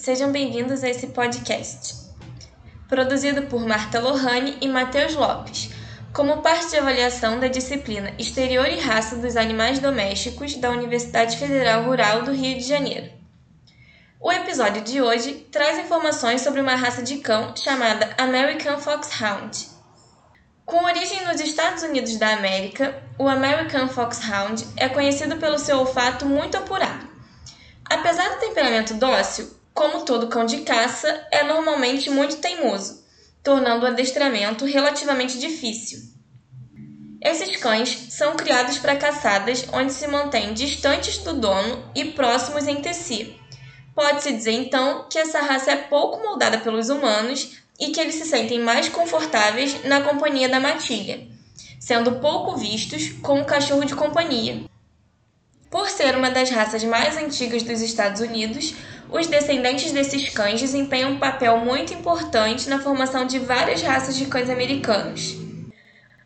Sejam bem-vindos a esse podcast. Produzido por Marta Lohane e Matheus Lopes, como parte de avaliação da disciplina Exterior e Raça dos Animais Domésticos da Universidade Federal Rural do Rio de Janeiro. O episódio de hoje traz informações sobre uma raça de cão chamada American Foxhound. Com origem nos Estados Unidos da América, o American Foxhound é conhecido pelo seu olfato muito apurado. Apesar do temperamento dócil, como todo cão de caça, é normalmente muito teimoso, tornando o adestramento relativamente difícil. Esses cães são criados para caçadas onde se mantêm distantes do dono e próximos entre si. Pode-se dizer então que essa raça é pouco moldada pelos humanos e que eles se sentem mais confortáveis na companhia da matilha, sendo pouco vistos como cachorro de companhia. Por ser uma das raças mais antigas dos Estados Unidos, os descendentes desses cães desempenham um papel muito importante na formação de várias raças de cães americanos.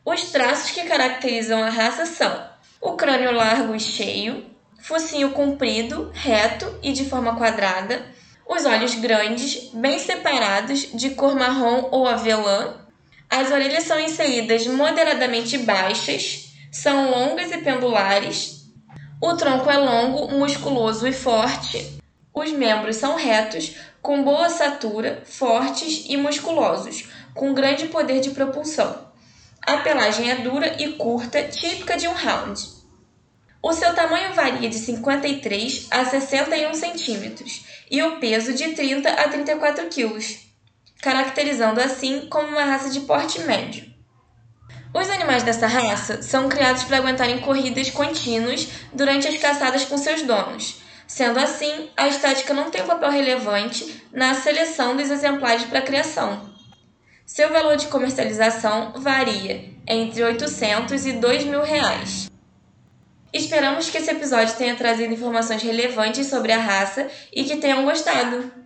Os traços que caracterizam a raça são o crânio largo e cheio, focinho comprido, reto e de forma quadrada, os olhos grandes, bem separados, de cor marrom ou avelã, as orelhas são inseridas moderadamente baixas, são longas e pendulares, o tronco é longo, musculoso e forte, os membros são retos, com boa ossatura, fortes e musculosos, com grande poder de propulsão. A pelagem é dura e curta, típica de um hound. O seu tamanho varia de 53 a 61 centímetros e o peso de 30 a 34 quilos, caracterizando assim como uma raça de porte médio. Os animais dessa raça são criados para aguentarem corridas contínuas durante as caçadas com seus donos, Sendo assim, a estética não tem um papel relevante na seleção dos exemplares para criação. Seu valor de comercialização varia entre 800 e 2 mil reais. Esperamos que esse episódio tenha trazido informações relevantes sobre a raça e que tenham gostado.